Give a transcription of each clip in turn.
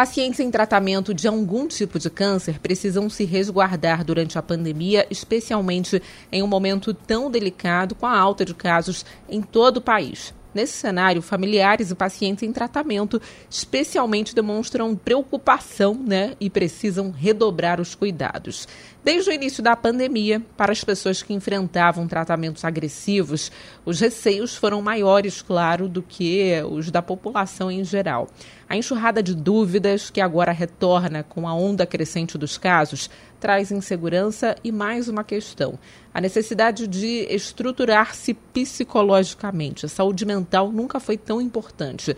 Pacientes em tratamento de algum tipo de câncer precisam se resguardar durante a pandemia, especialmente em um momento tão delicado com a alta de casos em todo o país. Nesse cenário, familiares e pacientes em tratamento especialmente demonstram preocupação né, e precisam redobrar os cuidados. Desde o início da pandemia, para as pessoas que enfrentavam tratamentos agressivos, os receios foram maiores, claro, do que os da população em geral. A enxurrada de dúvidas, que agora retorna com a onda crescente dos casos, traz insegurança e mais uma questão: a necessidade de estruturar-se psicologicamente. A saúde mental nunca foi tão importante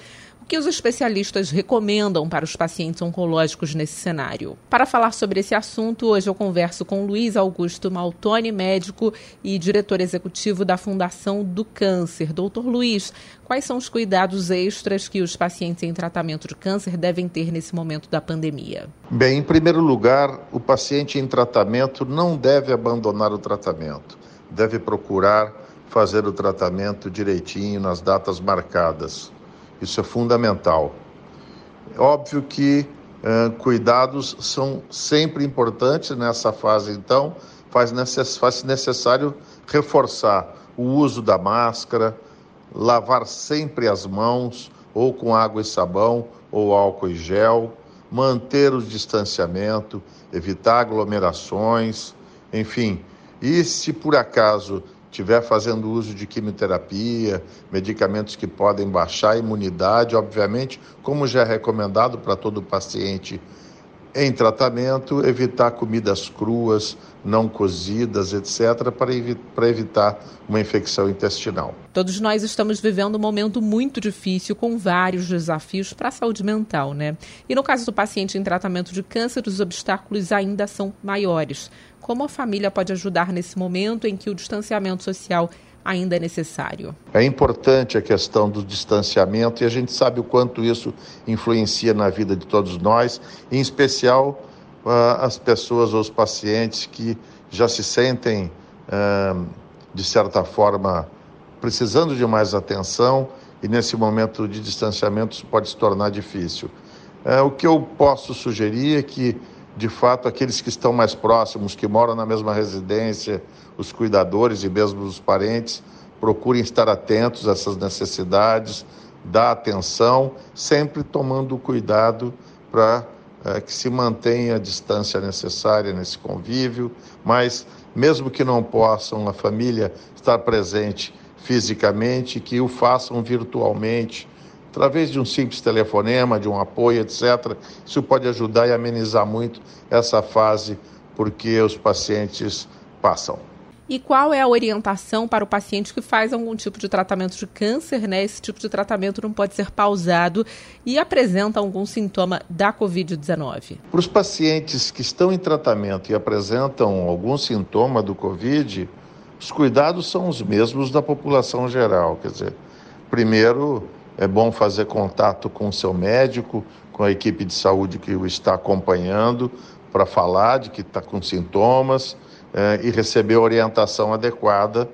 que os especialistas recomendam para os pacientes oncológicos nesse cenário. Para falar sobre esse assunto, hoje eu converso com Luiz Augusto Maltoni, médico e diretor executivo da Fundação do Câncer. Doutor Luiz, quais são os cuidados extras que os pacientes em tratamento de câncer devem ter nesse momento da pandemia? Bem, em primeiro lugar, o paciente em tratamento não deve abandonar o tratamento, deve procurar fazer o tratamento direitinho nas datas marcadas. Isso é fundamental. Óbvio que cuidados são sempre importantes nessa fase, então faz, necess faz necessário reforçar o uso da máscara, lavar sempre as mãos, ou com água e sabão, ou álcool e gel, manter o distanciamento, evitar aglomerações, enfim. E se por acaso estiver fazendo uso de quimioterapia, medicamentos que podem baixar a imunidade, obviamente, como já é recomendado para todo paciente em tratamento, evitar comidas cruas, não cozidas, etc., para, evi para evitar uma infecção intestinal. Todos nós estamos vivendo um momento muito difícil, com vários desafios para a saúde mental, né? E no caso do paciente em tratamento de câncer, os obstáculos ainda são maiores. Como a família pode ajudar nesse momento em que o distanciamento social ainda é necessário? É importante a questão do distanciamento e a gente sabe o quanto isso influencia na vida de todos nós, em especial uh, as pessoas ou os pacientes que já se sentem, uh, de certa forma, precisando de mais atenção e nesse momento de distanciamento isso pode se tornar difícil. Uh, o que eu posso sugerir é que de fato, aqueles que estão mais próximos, que moram na mesma residência, os cuidadores e mesmo os parentes, procurem estar atentos a essas necessidades, dar atenção, sempre tomando cuidado para é, que se mantenha a distância necessária nesse convívio, mas mesmo que não possam a família estar presente fisicamente, que o façam virtualmente, através de um simples telefonema, de um apoio, etc. Isso pode ajudar e amenizar muito essa fase porque os pacientes passam. E qual é a orientação para o paciente que faz algum tipo de tratamento de câncer, né? Esse tipo de tratamento não pode ser pausado e apresenta algum sintoma da Covid-19. Para os pacientes que estão em tratamento e apresentam algum sintoma do Covid, os cuidados são os mesmos da população geral. Quer dizer, primeiro, é bom fazer contato com o seu médico, com a equipe de saúde que o está acompanhando, para falar de que está com sintomas é, e receber orientação adequada.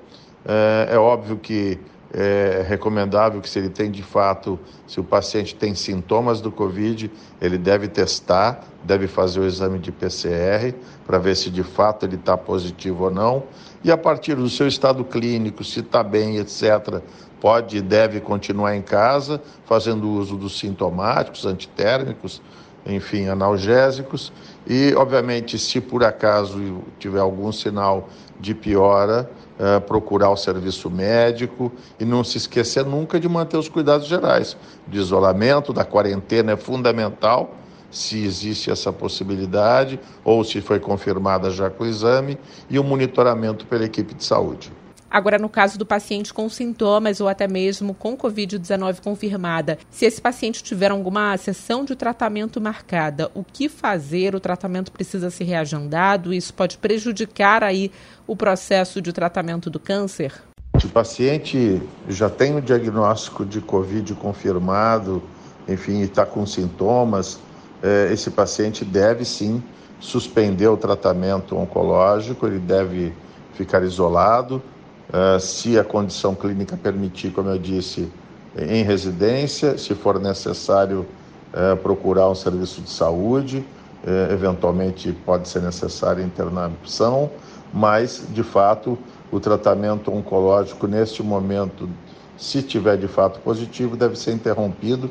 É, é óbvio que é recomendável que se ele tem de fato, se o paciente tem sintomas do Covid, ele deve testar, deve fazer o exame de PCR para ver se de fato ele está positivo ou não. E a partir do seu estado clínico, se está bem, etc., pode e deve continuar em casa, fazendo uso dos sintomáticos, antitérmicos, enfim, analgésicos. E, obviamente, se por acaso tiver algum sinal de piora, é, procurar o serviço médico e não se esquecer nunca de manter os cuidados gerais. De isolamento, da quarentena é fundamental, se existe essa possibilidade ou se foi confirmada já com o exame, e o monitoramento pela equipe de saúde. Agora, no caso do paciente com sintomas ou até mesmo com Covid-19 confirmada, se esse paciente tiver alguma sessão de tratamento marcada, o que fazer? O tratamento precisa ser reagendado? Isso pode prejudicar aí o processo de tratamento do câncer? Se o paciente já tem o diagnóstico de Covid confirmado, enfim, está com sintomas, eh, esse paciente deve sim suspender o tratamento oncológico, ele deve ficar isolado Uh, se a condição clínica permitir, como eu disse, em residência, se for necessário uh, procurar um serviço de saúde, uh, eventualmente pode ser necessária internação, mas de fato o tratamento oncológico neste momento, se tiver de fato positivo, deve ser interrompido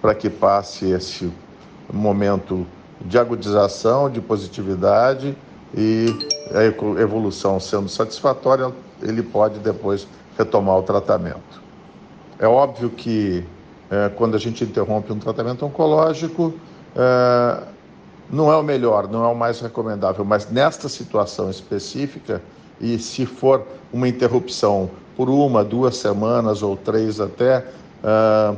para que passe esse momento de agudização, de positividade e a evolução sendo satisfatória, ele pode depois retomar o tratamento. É óbvio que é, quando a gente interrompe um tratamento oncológico, é, não é o melhor, não é o mais recomendável, mas nesta situação específica, e se for uma interrupção por uma, duas semanas ou três até, é,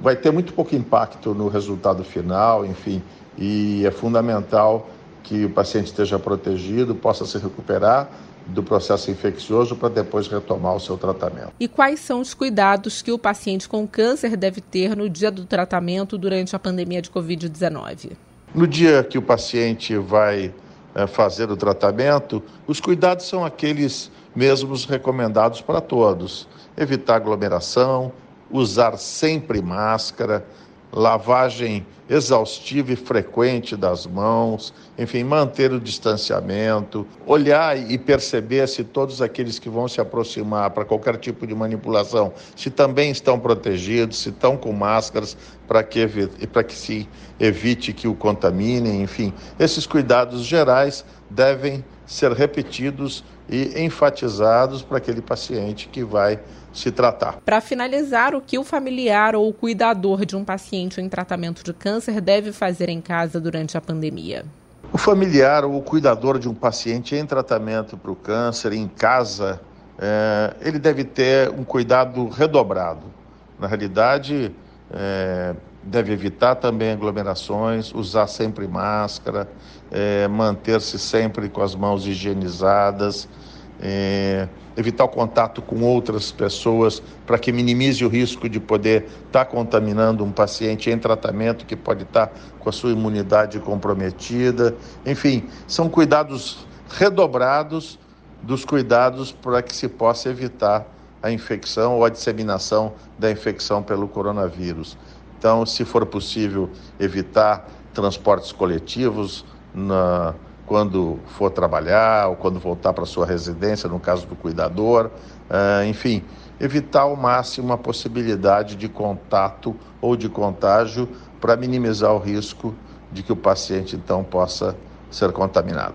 vai ter muito pouco impacto no resultado final, enfim, e é fundamental que o paciente esteja protegido, possa se recuperar do processo infeccioso para depois retomar o seu tratamento. E quais são os cuidados que o paciente com câncer deve ter no dia do tratamento durante a pandemia de Covid-19? No dia que o paciente vai é, fazer o tratamento, os cuidados são aqueles mesmos recomendados para todos: evitar aglomeração, usar sempre máscara, lavagem exaustiva e frequente das mãos, enfim, manter o distanciamento, olhar e perceber se todos aqueles que vão se aproximar para qualquer tipo de manipulação, se também estão protegidos, se estão com máscaras, para que, para que se evite que o contaminem, enfim. Esses cuidados gerais devem ser repetidos e enfatizados para aquele paciente que vai se tratar. Para finalizar, o que o familiar ou o cuidador de um paciente em tratamento de câncer deve fazer em casa durante a pandemia? O familiar ou o cuidador de um paciente em tratamento para o câncer em casa, é, ele deve ter um cuidado redobrado. Na realidade, é, deve evitar também aglomerações, usar sempre máscara, é, manter-se sempre com as mãos higienizadas, é, evitar o contato com outras pessoas para que minimize o risco de poder estar tá contaminando um paciente em tratamento que pode estar tá com a sua imunidade comprometida. Enfim, são cuidados redobrados dos cuidados para que se possa evitar a infecção ou a disseminação da infecção pelo coronavírus. Então, se for possível, evitar transportes coletivos na, quando for trabalhar ou quando voltar para sua residência, no caso do cuidador, uh, enfim, evitar ao máximo a possibilidade de contato ou de contágio para minimizar o risco de que o paciente então possa ser contaminado.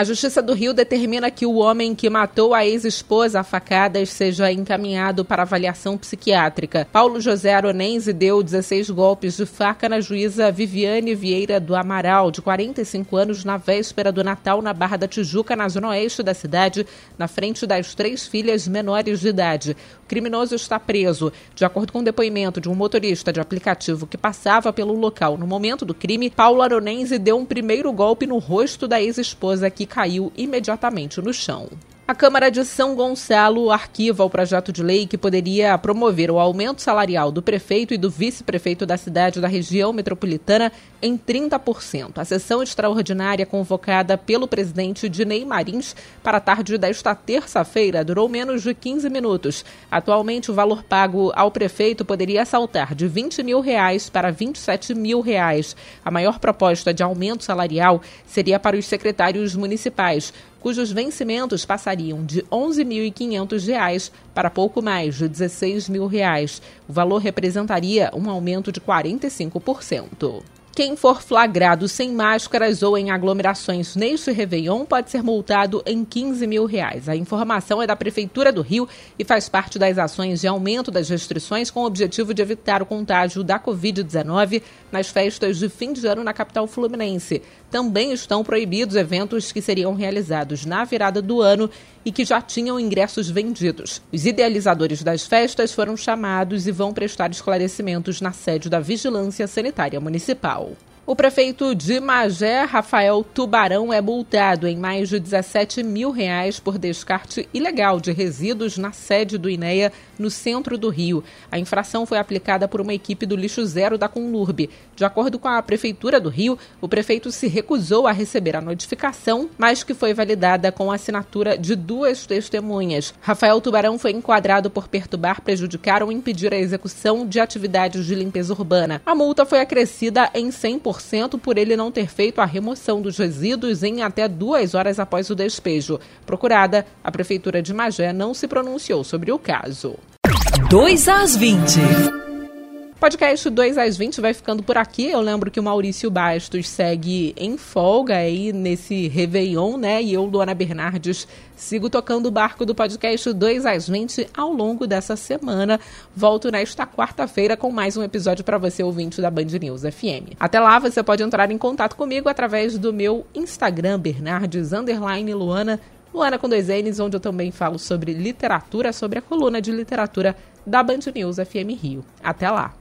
A Justiça do Rio determina que o homem que matou a ex-esposa a facadas seja encaminhado para avaliação psiquiátrica. Paulo José Aronense deu 16 golpes de faca na juíza Viviane Vieira do Amaral, de 45 anos, na véspera do Natal, na Barra da Tijuca, na zona oeste da cidade, na frente das três filhas menores de idade. Criminoso está preso. De acordo com o depoimento de um motorista de aplicativo que passava pelo local no momento do crime, Paulo Aronense deu um primeiro golpe no rosto da ex-esposa que caiu imediatamente no chão. A Câmara de São Gonçalo arquiva o projeto de lei que poderia promover o aumento salarial do prefeito e do vice-prefeito da cidade da região metropolitana em 30%. A sessão extraordinária convocada pelo presidente Dinei Marins para a tarde desta terça-feira durou menos de 15 minutos. Atualmente, o valor pago ao prefeito poderia saltar de 20 mil reais para 27 mil reais. A maior proposta de aumento salarial seria para os secretários municipais cujos vencimentos passariam de R$ 11.500 para pouco mais de 16 mil reais. O valor representaria um aumento de 45%. Quem for flagrado sem máscaras ou em aglomerações neste Réveillon pode ser multado em 15 mil reais. A informação é da Prefeitura do Rio e faz parte das ações de aumento das restrições com o objetivo de evitar o contágio da Covid-19 nas festas de fim de ano na capital fluminense. Também estão proibidos eventos que seriam realizados na virada do ano e que já tinham ingressos vendidos. Os idealizadores das festas foram chamados e vão prestar esclarecimentos na sede da Vigilância Sanitária Municipal. O prefeito de Magé, Rafael Tubarão, é multado em mais de 17 mil reais por descarte ilegal de resíduos na sede do INEA, no centro do Rio. A infração foi aplicada por uma equipe do Lixo Zero da Conlurb. De acordo com a Prefeitura do Rio, o prefeito se recusou a receber a notificação, mas que foi validada com a assinatura de duas testemunhas. Rafael Tubarão foi enquadrado por perturbar, prejudicar ou impedir a execução de atividades de limpeza urbana. A multa foi acrescida em 100% por ele não ter feito a remoção dos resíduos em até duas horas após o despejo. Procurada, a Prefeitura de Magé não se pronunciou sobre o caso. 2 às 20. Podcast 2 às 20 vai ficando por aqui. Eu lembro que o Maurício Bastos segue em folga aí nesse Réveillon, né? E eu, Luana Bernardes, sigo tocando o barco do podcast 2 às 20 ao longo dessa semana. Volto nesta quarta-feira com mais um episódio para você, ouvinte da Band News FM. Até lá, você pode entrar em contato comigo através do meu Instagram, Bernardes Luana. Luana com dois N's, onde eu também falo sobre literatura, sobre a coluna de literatura da Band News FM Rio. Até lá!